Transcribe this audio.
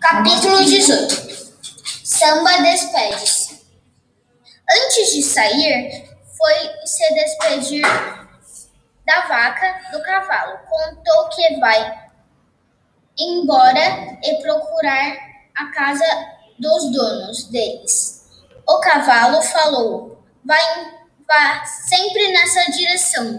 Capítulo 18 Samba despede-se. Antes de sair, foi se despedir da vaca do cavalo. Contou que vai embora e procurar a casa dos donos deles. O cavalo falou: vai, vá sempre nessa direção.